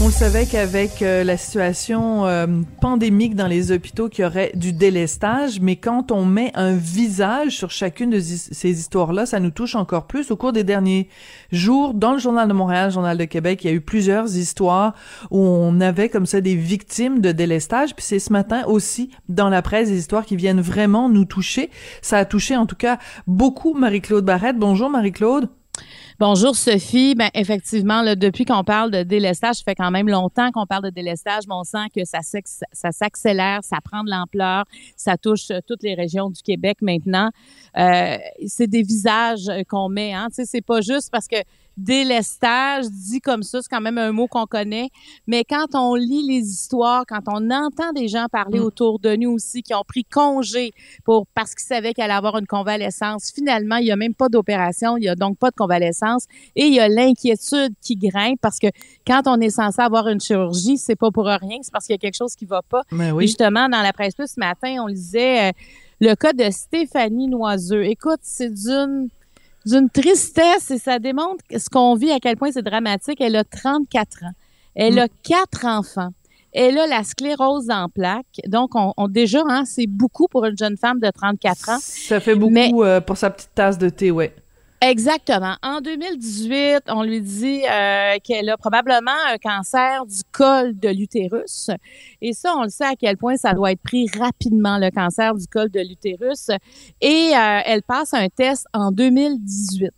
On le savait qu'avec euh, la situation euh, pandémique dans les hôpitaux, qu'il y aurait du délestage, mais quand on met un visage sur chacune de ces histoires-là, ça nous touche encore plus. Au cours des derniers jours, dans le Journal de Montréal, Journal de Québec, il y a eu plusieurs histoires où on avait comme ça des victimes de délestage. Puis c'est ce matin aussi dans la presse des histoires qui viennent vraiment nous toucher. Ça a touché en tout cas beaucoup Marie-Claude Barrette. Bonjour Marie-Claude. Bonjour Sophie. Ben effectivement, depuis qu'on parle de délestage, ça fait quand même longtemps qu'on parle de délestage, mais on sent que ça, s'accélère, ça prend de l'ampleur, ça touche euh, toutes les régions du Québec maintenant. Euh, c'est des visages qu'on met, hein. Tu c'est pas juste parce que délestage, dit comme ça, c'est quand même un mot qu'on connaît. Mais quand on lit les histoires, quand on entend des gens parler mm. autour de nous aussi qui ont pris congé pour parce qu'ils savaient qu'elle allait avoir une convalescence, finalement, il n'y a même pas d'opération, il n'y a donc pas de convalescence et il y a l'inquiétude qui grimpe parce que quand on est censé avoir une chirurgie, c'est pas pour rien, c'est parce qu'il y a quelque chose qui va pas. Mais oui. justement, dans la presse plus ce matin, on lisait euh, le cas de Stéphanie Noiseux. Écoute, c'est d'une d'une tristesse et ça démontre ce qu'on vit, à quel point c'est dramatique. Elle a 34 ans. Elle a mm. quatre enfants. Elle a la sclérose en plaques. Donc, on, déjà, hein, c'est beaucoup pour une jeune femme de 34 ans. Ça fait beaucoup euh, pour sa petite tasse de thé, ouais. Exactement. En 2018, on lui dit euh, qu'elle a probablement un cancer du col de l'utérus. Et ça, on le sait à quel point ça doit être pris rapidement, le cancer du col de l'utérus. Et euh, elle passe un test en 2018.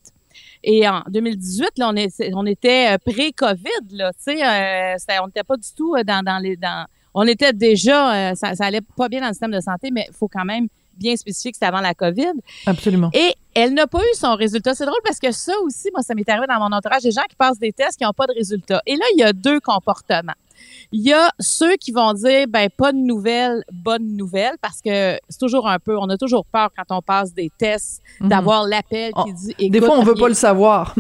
Et en 2018, là, on, est, on était euh, pré-COVID, tu sais, on n'était pas du tout dans, dans les... Dans, on était déjà, ça, ça allait pas bien dans le système de santé, mais il faut quand même bien spécifique, c'était avant la COVID. Absolument. Et elle n'a pas eu son résultat. C'est drôle parce que ça aussi, moi, ça m'est arrivé dans mon entourage, des gens qui passent des tests qui n'ont pas de résultat. Et là, il y a deux comportements. Il y a ceux qui vont dire, ben, pas de nouvelles, bonne nouvelle, parce que c'est toujours un peu, on a toujours peur quand on passe des tests mhm. d'avoir l'appel qui oh, dit, Des fois, on veut pas le savoir.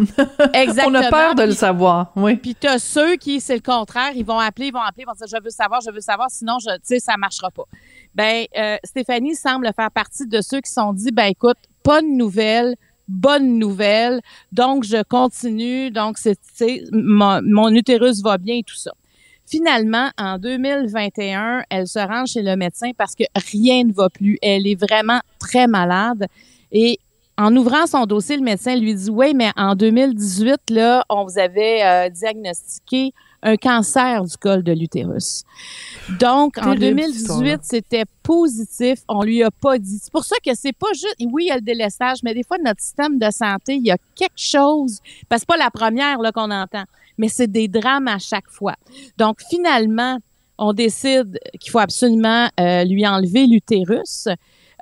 Exactement. on a peur de le savoir, oui. Puis tu as ceux qui, c'est le contraire, ils vont appeler, ils vont appeler, ils vont dire, je veux savoir, je veux savoir, sinon, je, tu sais, ça marchera pas. Ben, euh, Stéphanie semble faire partie de ceux qui sont dit, ben, écoute, pas de nouvelles, bonne nouvelle. Donc, je continue. Donc, c'est, mon, utérus va bien et tout ça. Finalement, en 2021, elle se rend chez le médecin parce que rien ne va plus. Elle est vraiment très malade. Et en ouvrant son dossier, le médecin lui dit, oui, mais en 2018, là, on vous avait euh, diagnostiqué un cancer du col de l'utérus. Donc, en 2018, c'était positif. On lui a pas dit. C'est pour ça que c'est pas juste, oui, il y a le délestage, mais des fois, notre système de santé, il y a quelque chose, parce que pas la première là qu'on entend, mais c'est des drames à chaque fois. Donc, finalement, on décide qu'il faut absolument euh, lui enlever l'utérus.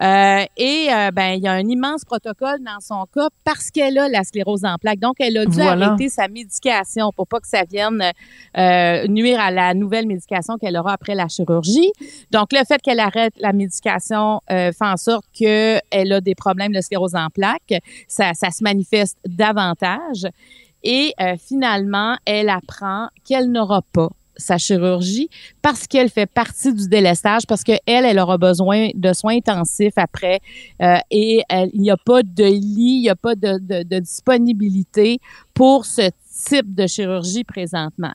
Euh, et euh, ben il y a un immense protocole dans son cas parce qu'elle a la sclérose en plaques. Donc elle a dû arrêter sa médication pour pas que ça vienne euh, nuire à la nouvelle médication qu'elle aura après la chirurgie. Donc le fait qu'elle arrête la médication fait en sorte que elle a des problèmes de sclérose en plaques. Ça, ça se manifeste davantage. Et finalement, elle apprend qu'elle n'aura pas sa chirurgie parce qu'elle fait partie du délestage, parce qu'elle, elle aura besoin de soins intensifs après euh, et il n'y a pas de lit, il n'y a pas de, de, disponibilité pour ce type de chirurgie présentement.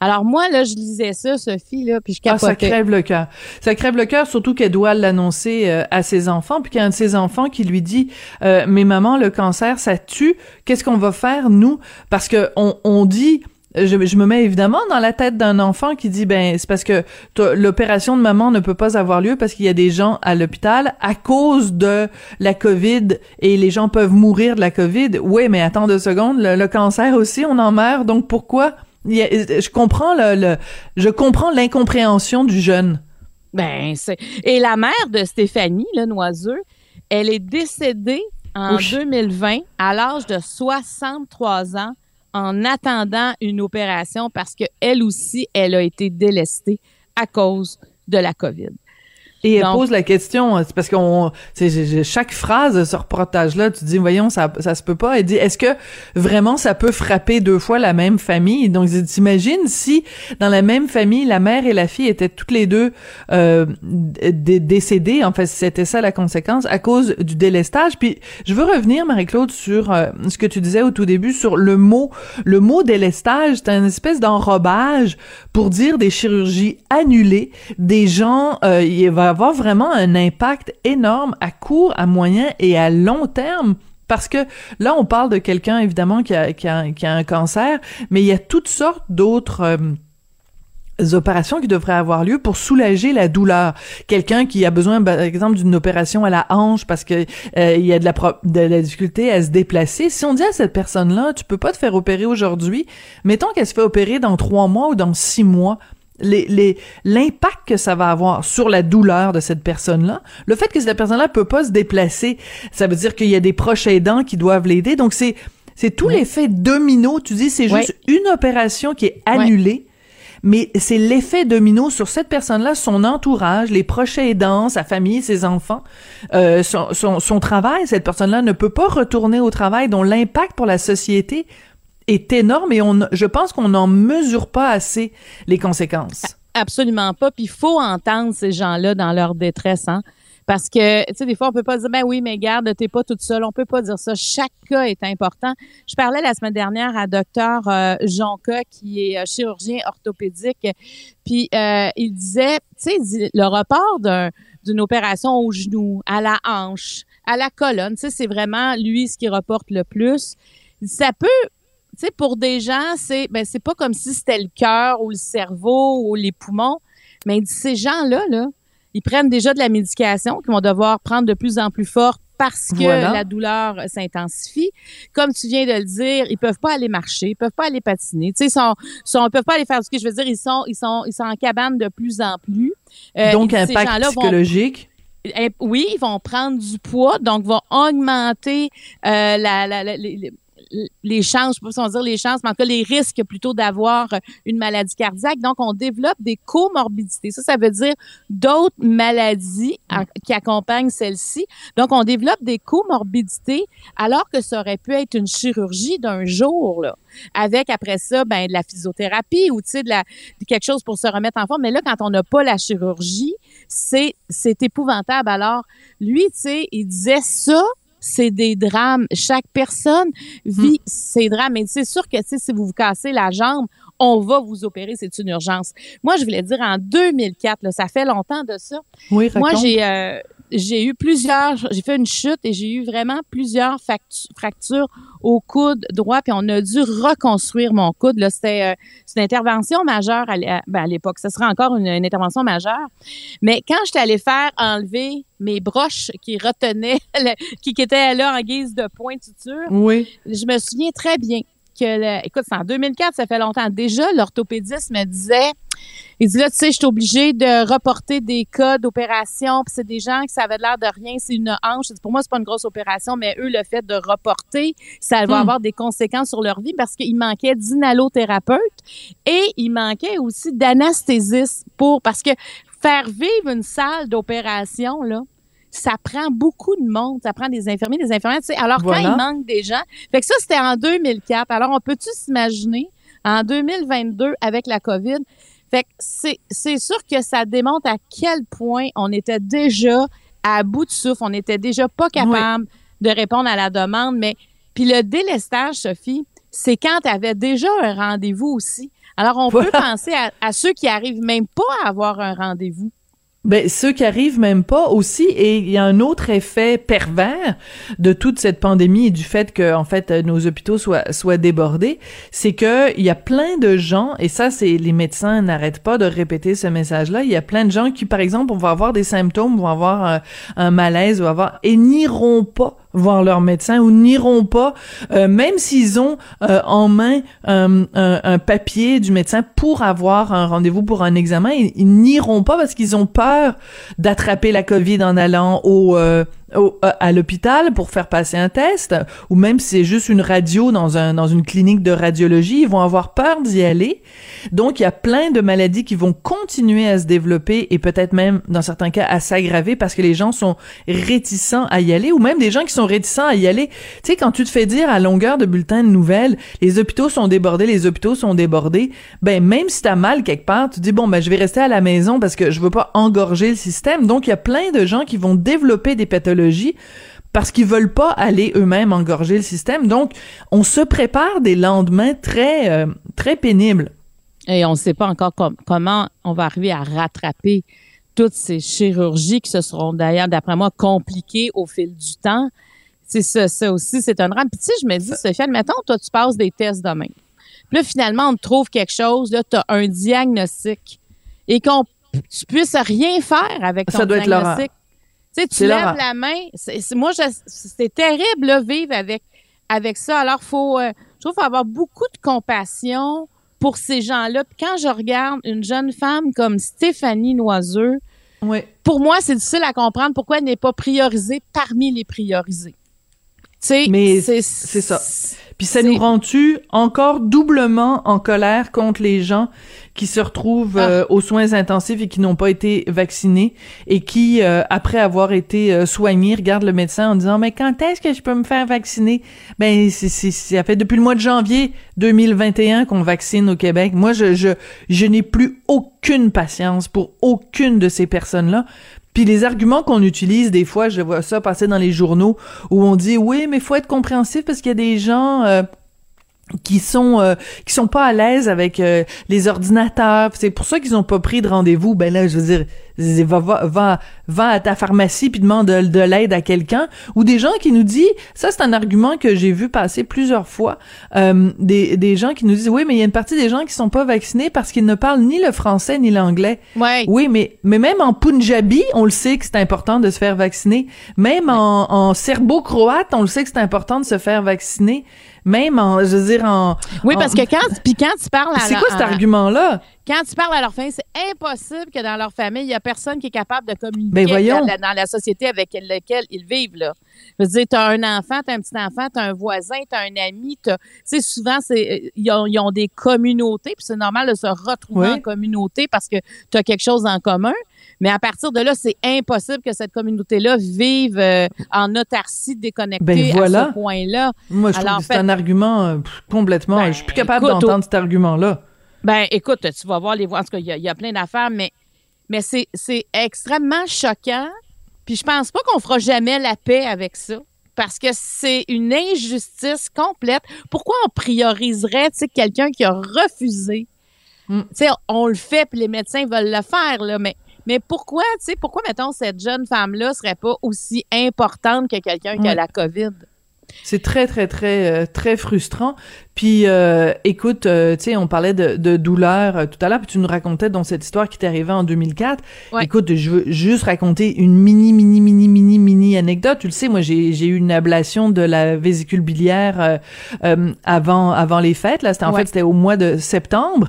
Alors moi là, je lisais ça, Sophie là, puis je capotais. Ah, ça crève le cœur. Ça crève le cœur, surtout qu'elle doit l'annoncer euh, à ses enfants, puis qu'il y a un de ses enfants qui lui dit euh, "Mais maman, le cancer, ça tue. Qu'est-ce qu'on va faire nous Parce que on, on dit je, me mets évidemment dans la tête d'un enfant qui dit ben c'est parce que l'opération de maman ne peut pas avoir lieu parce qu'il y a des gens à l'hôpital à cause de la Covid et les gens peuvent mourir de la Covid. Oui, mais attends deux secondes, le, cancer aussi on en meurt donc pourquoi? Je comprends le, je comprends l'incompréhension du jeune. Ben c'est et la mère de Stéphanie le Noiseux, elle est décédée en 2020 à l'âge de 63 ans en attendant une opération parce que elle aussi, elle a été délestée à cause de la COVID. Et elle pose la question, c'est parce qu'on, chaque phrase de ce reportage-là, tu dis, voyons, ça, ça se peut pas. Elle dit, est-ce que vraiment ça peut frapper deux fois la même famille? Donc, t'imagines si dans la même famille, la mère et la fille étaient toutes les deux euh, décédées. En fait, c'était ça la conséquence à cause du délestage. Puis, je veux revenir, Marie-Claude, sur euh, ce que tu disais au tout début sur le mot, le mot délestage. C'est une espèce d'enrobage pour dire des chirurgies annulées, des gens. Euh, il va avoir vraiment un impact énorme à court, à moyen et à long terme. Parce que là, on parle de quelqu'un, évidemment, qui a, qui, a, un cancer, mais il y a toutes sortes d'autres... Euh, opérations qui devraient avoir lieu pour soulager la douleur. Quelqu'un qui a besoin, par exemple, d'une opération à la hanche parce que euh, il y a de la, de la difficulté à se déplacer. Si on dit à cette personne-là, tu peux pas te faire opérer aujourd'hui, mettons qu'elle se fait opérer dans trois mois ou dans six mois, les, l'impact que ça va avoir sur la douleur de cette personne-là, le fait que cette personne-là peut pas se déplacer, ça veut dire qu'il y a des proches aidants qui doivent l'aider. Donc c'est c'est tout l'effet domino. Tu dis c'est juste une opération qui est annulée. Mais c'est l'effet domino sur cette personne-là, son entourage, les proches aidants, sa famille, ses enfants, euh, son, son, son travail. Cette personne-là ne peut pas retourner au travail, dont l'impact pour la société est énorme et on, je pense qu'on n'en mesure pas assez les conséquences. Absolument pas. Puis il faut entendre ces gens-là dans leur détresse, hein. Parce que, tu sais, des fois, on peut pas dire, ben oui, mais garde, t'es pas toute seule. On peut pas dire ça. Chaque cas est important. Je parlais la semaine dernière à docteur euh, Jonca, qui est euh, chirurgien orthopédique, puis euh, il disait, tu sais, le report d'une opération au genou, à la hanche, à la colonne, tu sais, c'est vraiment lui ce qui reporte le plus. Ça peut tu sais, pour des gens, c'est ben c'est pas comme si c'était le cœur ou le cerveau ou les poumons, mais ces gens-là, là, ils prennent déjà de la médication qu'ils vont devoir prendre de plus en plus fort parce que la douleur s'intensifie. Comme tu viens de le dire, ils peuvent pas aller marcher, ils peuvent pas aller patiner. Tu sais, ils sont, peuvent pas aller faire ce que je veux dire. Ils sont, ils sont, ils sont en cabane de plus en plus. Euh, donc, impact psychologique? Eh, oui, ils vont prendre du poids, donc vont augmenter euh, la, la, la les, chances, je sais pas si on dire les chances, mais en tout cas les risques plutôt d'avoir une maladie cardiaque. Donc, on développe des comorbidités. Ça, ça veut dire d'autres maladies qui accompagnent celle-ci. Donc, on développe des comorbidités alors que ça aurait pu être une chirurgie d'un jour, là, avec après ça, ben, de la physiothérapie ou, tu sais, de, la, quelque chose pour se remettre en forme. Mais là, quand on n'a pas la chirurgie, c'est, c'est épouvantable. Alors, lui, tu sais, il disait ça, c'est des drames. Chaque personne vit ces hmm. drames. Mais c'est sûr que si vous vous cassez la jambe, on va vous opérer, c'est une urgence. Moi, je voulais dire en 2004, là, ça fait longtemps de ça. Oui, Moi, j'ai euh, j'ai eu plusieurs, j'ai fait une chute et j'ai eu vraiment plusieurs fractures au coude droit, puis on a dû reconstruire mon coude. Là, c'était euh, une intervention majeure à, ben, l'époque. Ce sera encore une, intervention majeure. Mais quand j'étais allée faire enlever mes broches qui retenaient, qui, qui étaient là en guise de pointure, oui. je me souviens très bien que, écoute, c'est en 2004, ça fait longtemps. Déjà, l'orthopédiste me disait, il dit là, tu sais, je suis obligée de reporter des cas d'opération, puis c'est des gens qui savaient l'air de rien, c'est une hanche. Pour moi, c'est pas une grosse opération, mais eux, le fait de reporter, ça va hmm. avoir des conséquences sur leur vie parce qu'il manquait d'inhalothérapeute et il manquait aussi d'anesthésiste pour, parce que faire vivre une salle d'opération, là, ça prend beaucoup de monde. Ça prend des infirmiers, des infirmières. Tu sais, alors quand il manque des gens, fait que ça c'était en 2004. Alors on peut-tu s'imaginer en 2022 avec la COVID? Fait que c'est c'est sûr que ça démontre à quel point on était déjà à bout de souffle, on était déjà pas capable de répondre à la demande. Mais puis le délestage, Sophie, c'est quand tu avais déjà un rendez-vous aussi. Alors on peut penser à, à ceux qui arrivent même pas à avoir un rendez-vous. Ben, ceux qui arrivent même pas aussi, et il y a un autre effet pervers de toute cette pandémie et du fait que, en fait, nos hôpitaux soient, débordés, c'est que il y a plein de gens, et ça, c'est, les médecins n'arrêtent pas de répéter ce message-là, il y a plein de gens qui, par exemple, vont avoir des symptômes, vont avoir un, un malaise, vont avoir, et n'iront pas voir leur médecin ou n'iront pas, euh, même s'ils ont euh, en main un, un, papier du médecin pour avoir un rendez-vous pour un examen, ils, n'iront pas parce qu'ils ont peur d'attraper la COVID en allant au, euh, au- euh, à l'hôpital pour faire passer un test, ou même si c'est juste une radio dans un dans une clinique de radiologie, ils vont avoir peur d'y aller. Donc il y a plein de maladies qui vont continuer à se développer et peut-être même dans certains cas à s'aggraver parce que les gens sont réticents à y aller, ou même des gens qui sont réticents à y aller. Tu sais quand tu te fais dire à longueur de bulletins de nouvelles, les hôpitaux sont débordés, les hôpitaux sont débordés, ben même si t'as mal quelque part, tu dis bon ben je vais rester à la maison parce que je veux pas engorger le système. Donc il y a plein de gens qui vont développer des pathologies parce qu'ils veulent pas aller eux-mêmes engorger le système. Donc, on se prépare des lendemains très, euh, très pénibles. Et on ne sait pas encore com- comment on va arriver à rattraper toutes ces chirurgies qui se seront d'ailleurs, d'après moi, compliquées au fil du temps. C'est ça, ça aussi, c'est un drame. Puis tu sais, je me dis, Sophie, mettons, toi, tu passes des tests demain. Puis là, finalement, on te trouve quelque chose, là, tu as un diagnostic et qu'on tu puisses rien faire avec ton Ça doit être diagnostic. Tu sais, tu lèves la main. C'est, moi, c'est terrible, là, vivre avec, avec ça. Alors, faut, euh, je trouve qu'il faut avoir beaucoup de compassion pour ces gens-là. Puis quand je regarde une jeune femme comme Stéphanie Noiseux, Oui. pour moi, c'est difficile à comprendre pourquoi elle n'est pas priorisée parmi les priorisés. Sais, Mais c'est ça. Puis ça nous rend-tu encore doublement en colère contre les gens qui se retrouvent Ah. euh, aux soins intensifs et qui n'ont pas été vaccinés et qui, euh, après avoir été euh, soignés, regardent le médecin en disant mais quand est-ce que je peux me faire vacciner? Ben c'est c'est ça fait depuis le mois de janvier 2021 qu'on vaccine au Québec. Moi je je je n'ai plus aucune patience pour aucune de ces personnes-là. Puis les arguments qu'on utilise des fois, je vois ça passer dans les journaux où on dit oui, mais faut être compréhensif parce qu'il y a des gens euh, qui sont euh, qui sont pas à l'aise avec euh, les ordinateurs. C'est pour ça qu'ils ont pas pris de rendez-vous. Ben là, je veux dire, va va va, va à ta pharmacie puis demande de, de l'aide à quelqu'un. Ou des gens qui nous disent, ça c'est un argument que j'ai vu passer plusieurs fois. euh, des des gens qui nous disent oui, mais il y a une partie des gens qui sont pas vaccinés parce qu'ils ne parlent ni le français ni l'anglais. Ouais. Oui, mais, mais même en Punjabi, on le sait que c'est important de se faire vacciner. Même en, en serbo-croate, on le sait que c'est important de se faire vacciner. Même en, je veux dire, en... Oui, en- parce que quand, puis quand tu parles à C'est quoi cet argument-là? quand tu parles à leur famille, c'est impossible que dans leur famille, il y a personne qui est capable de communiquer Ben dans, la, dans la société avec laquelle ils vivent. Là. Je veux dire, tu as un enfant, tu as un petit enfant, tu as un voisin, tu as un ami. Tu sais, souvent, c'est ils ont, ils ont des communautés, puis c'est normal de se retrouver Oui. en communauté parce que tu as quelque chose en commun. Mais à partir de là, c'est impossible que cette communauté-là vive euh, en autarcie déconnectée Ben voilà. à ce point-là. Moi, je Alors, trouve que c'est fait- un argument euh, complètement... Ben, je suis plus capable d'entendre cet argument-là. Ben, écoute, tu vas voir les voix. En tout cas, il y, a- il y a plein d'affaires, mais, mais c'est, c'est extrêmement choquant. Puis je pense pas qu'on fera jamais la paix avec ça. Parce que c'est une injustice complète. Pourquoi on prioriserait, quelqu'un qui a refusé? Mm. Sais, on le fait, puis les médecins veulent le faire, là, mais, mais pourquoi, tu sais, pourquoi, mettons, cette jeune femme-là serait pas aussi importante que quelqu'un qui a la COVID? C'est très, très, très, euh, très frustrant. Puis, euh, écoute, euh, tu sais, on parlait de, de douleur euh, tout à l'heure, puis tu nous racontais dans cette histoire qui t'est arrivée en 2004. Ouais. Écoute, je veux juste raconter une mini, mini, mini, mini, mini anecdote. Tu le sais, moi, j'ai eu une ablation de la vésicule biliaire avant, avant les fêtes. Là, c'était en Ouais. fait, c'était au mois de septembre.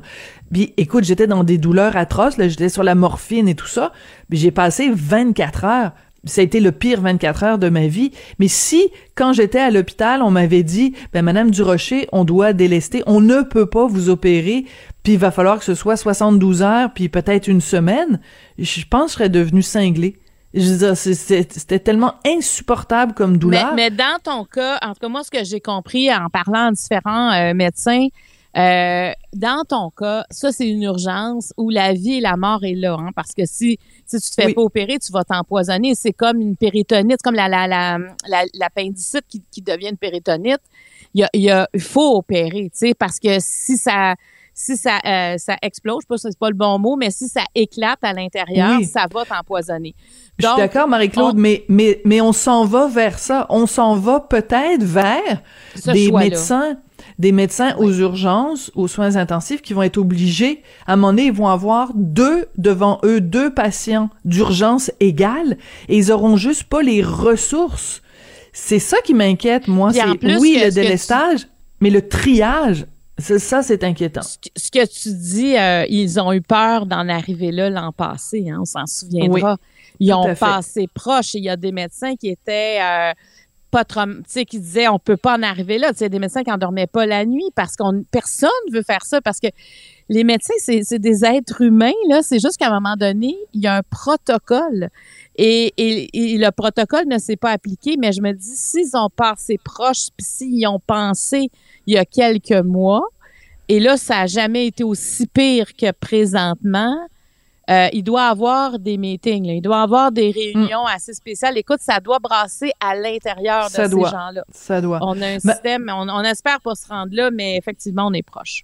Puis, écoute, j'étais dans des douleurs atroces. Là, j'étais sur la morphine et tout ça. Puis, j'ai passé 24 heures ça a été le pire 24 heures de ma vie. Mais si, quand j'étais à l'hôpital, on m'avait dit, ben, Madame Durocher, on doit délester, on ne peut pas vous opérer, puis il va falloir que ce soit 72 heures, puis peut-être une semaine, je pense que je serais devenue cinglée. Je c'était tellement insupportable comme Mais, douleur. mais dans ton cas, en tout cas, moi, ce que j'ai compris en parlant à différents euh, médecins, euh, dans ton cas, ça, c'est une urgence où la vie et la mort est là. Hein, parce que si, si tu te fais Oui. pas opérer, tu vas t'empoisonner. C'est comme une péritonite, comme la, la, la, la- l'appendicite qui, qui devient une péritonite. Il, y a, il, y a, il faut opérer, tu sais, parce que si ça si ça, euh, ça explose, je sais pas si c'est pas le bon mot, mais si ça éclate à l'intérieur, Oui. ça va t'empoisonner. Je suis d'accord, Marie-Claude, on- mais, mais, mais on s'en va vers ça. On s'en va peut-être vers ce des choix-là. médecins, des médecins aux urgences, aux soins intensifs, qui vont être obligés, à un moment donné, ils vont avoir deux devant eux, deux patients d'urgence égale, et ils auront juste pas les ressources. C'est ça qui m'inquiète, moi. C'est oui que le tu- délestage, mais le triage, c'est- ça c'est inquiétant. ce que- ce que tu dis, euh, ils ont eu peur d'en arriver là l'an passé, hein, on s'en souviendra. ils ont passé proche. Il y a des médecins qui étaient euh, pas trop, qui disaient on peut pas en arriver là. Tu sais, des médecins qui endormaient pas la nuit parce qu'on personne veut faire ça parce que les médecins c'est des êtres humains là. C'est juste qu'à un moment donné il y a un protocole et, et, le protocole ne s'est pas appliqué. Mais je me dis s'ils ont passé proche puis s'ils ont pensé il y a quelques mois et là ça a jamais été aussi pire que présentement euh, il doit avoir des meetings, il doit avoir des réunions mm. assez spéciales. Écoute, ça doit brasser à l'intérieur de ces gens-là. Ça doit. On a un système, on, on, espère pas se rendre là, mais effectivement, on est proche.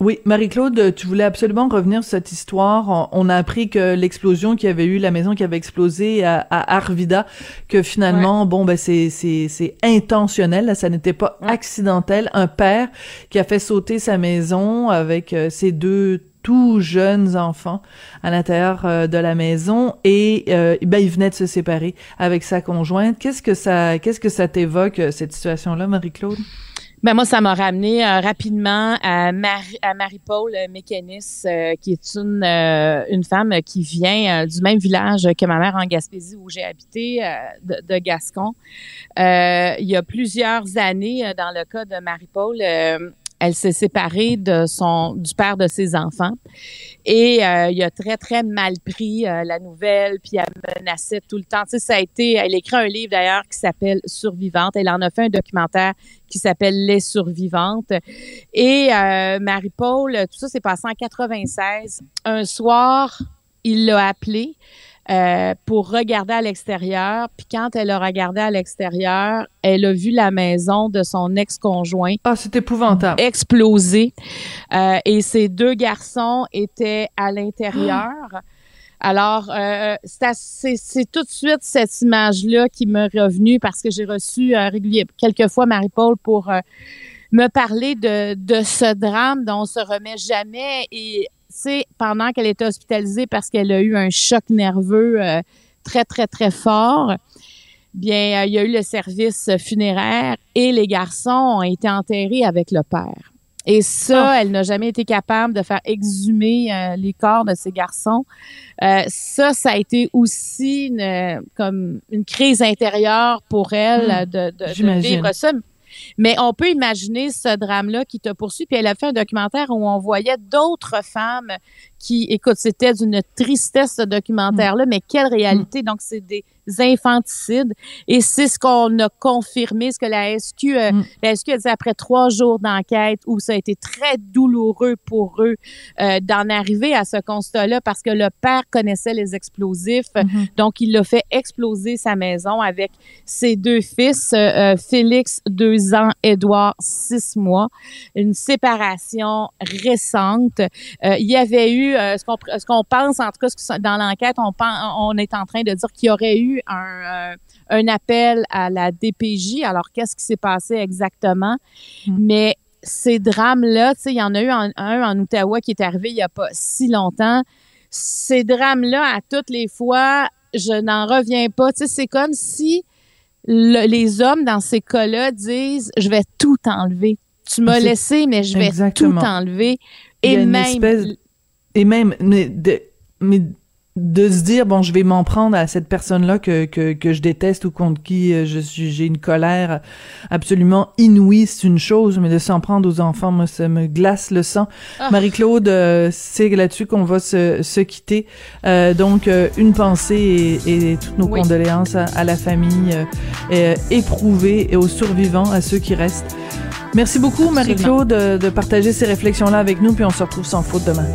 Oui, Marie-Claude, tu voulais absolument revenir sur cette histoire. On a appris que l'explosion qui avait eu, la maison qui avait explosé à, Arvida, que finalement, bon, ben c'est c'est intentionnel, ça n'était pas accidentel. Un père qui a fait sauter sa maison avec euh, ses deux tout jeunes enfants à l'intérieur euh, de la maison et euh, ben il venait de se séparer avec sa conjointe. Qu'est-ce que ça qu'est-ce que ça t'évoque euh, cette situation-là, Marie-Claude? Ben moi, ça m'a ramené rapidement à, Marie, à Marie-Paul Mécanis, qui est une, une femme qui vient du même village que ma mère en Gaspésie où j'ai habité, de, de, Gascon. il y a plusieurs années, dans le cas de Marie-Paul, elle s'est séparée de son du père de ses enfants et euh, il a très très mal pris euh, la nouvelle puis elle menaçait tout le temps. Tu sais, ça a été elle écrit un livre d'ailleurs qui s'appelle Survivante. Elle en a fait un documentaire qui s'appelle Les Survivantes et euh, Marie-Paul, tout ça s'est passé en 96. Un soir, il l'a appelée euh, pour regarder à l'extérieur. Puis quand elle a regardé à l'extérieur, elle a vu la maison de son ex-conjoint. Ah, c'est épouvantable. Exploser. Euh, et ses deux garçons étaient à l'intérieur. Alors, euh, c'est tout de suite cette image-là qui m'est revenue parce que j'ai reçu euh, quelques fois Marie-Paul pour euh, me parler de, de ce drame dont on se remet jamais et pendant qu'elle était hospitalisée parce qu'elle a eu un choc nerveux euh, très, très, très fort, bien, euh, il y a eu le service funéraire et les garçons ont été enterrés avec le père. Et ça, ah. elle n'a jamais été capable de faire exhumer euh, les corps de ces garçons. ça, ça a été aussi une, comme une crise intérieure pour elle hmm. de, de, de, vivre ça. Mais on peut imaginer ce drame-là qui te poursuit. Puis elle a fait un documentaire où on voyait d'autres femmes qui, écoute, c'était d'une tristesse ce documentaire-là, mais quelle réalité. Donc, c'est des infanticides. Et c'est ce qu'on a confirmé, ce que la SQ, euh, mm. la SQ a dit après trois jours d'enquête où ça a été très douloureux pour eux euh, d'en arriver à ce constat-là parce que le père connaissait les explosifs. Mm-hmm. Donc, il a fait exploser sa maison avec ses deux fils, euh, Félix, deux ans, Édouard, six mois. Une séparation récente. il y avait eu, ce qu'on ce qu'on pense, en tout cas, dans l'enquête, on, on est en train de dire qu'il y aurait eu euh, un, appel à la DPJ. Alors, qu'est-ce qui s'est passé exactement? Hmm. Mais ces drames-là, tu sais, il y en a eu un, en Ottawa qui est arrivé il n'y a pas si longtemps. Ces drames-là, à toutes les fois, je n'en reviens pas. Tu sais, c'est comme si les hommes, dans ces cas-là, disent, je vais tout enlever. Tu m'as laissé, mais je vais tout enlever. Et même... Et même, mais, mais de se dire bon je vais m'en prendre à cette personne là que, que, que je déteste ou contre qui euh, je suis j'ai une colère absolument inouïe c'est une chose mais de s'en prendre aux enfants moi ça me glace le sang. Ah. Marie-Claude euh, c'est là-dessus qu'on va se, se quitter. Euh, donc une pensée et, et toutes nos condoléances à, la famille éprouvée et aux survivants à ceux qui restent. Merci beaucoup Marie-Claude de partager ces réflexions là avec nous puis on se retrouve sans faute demain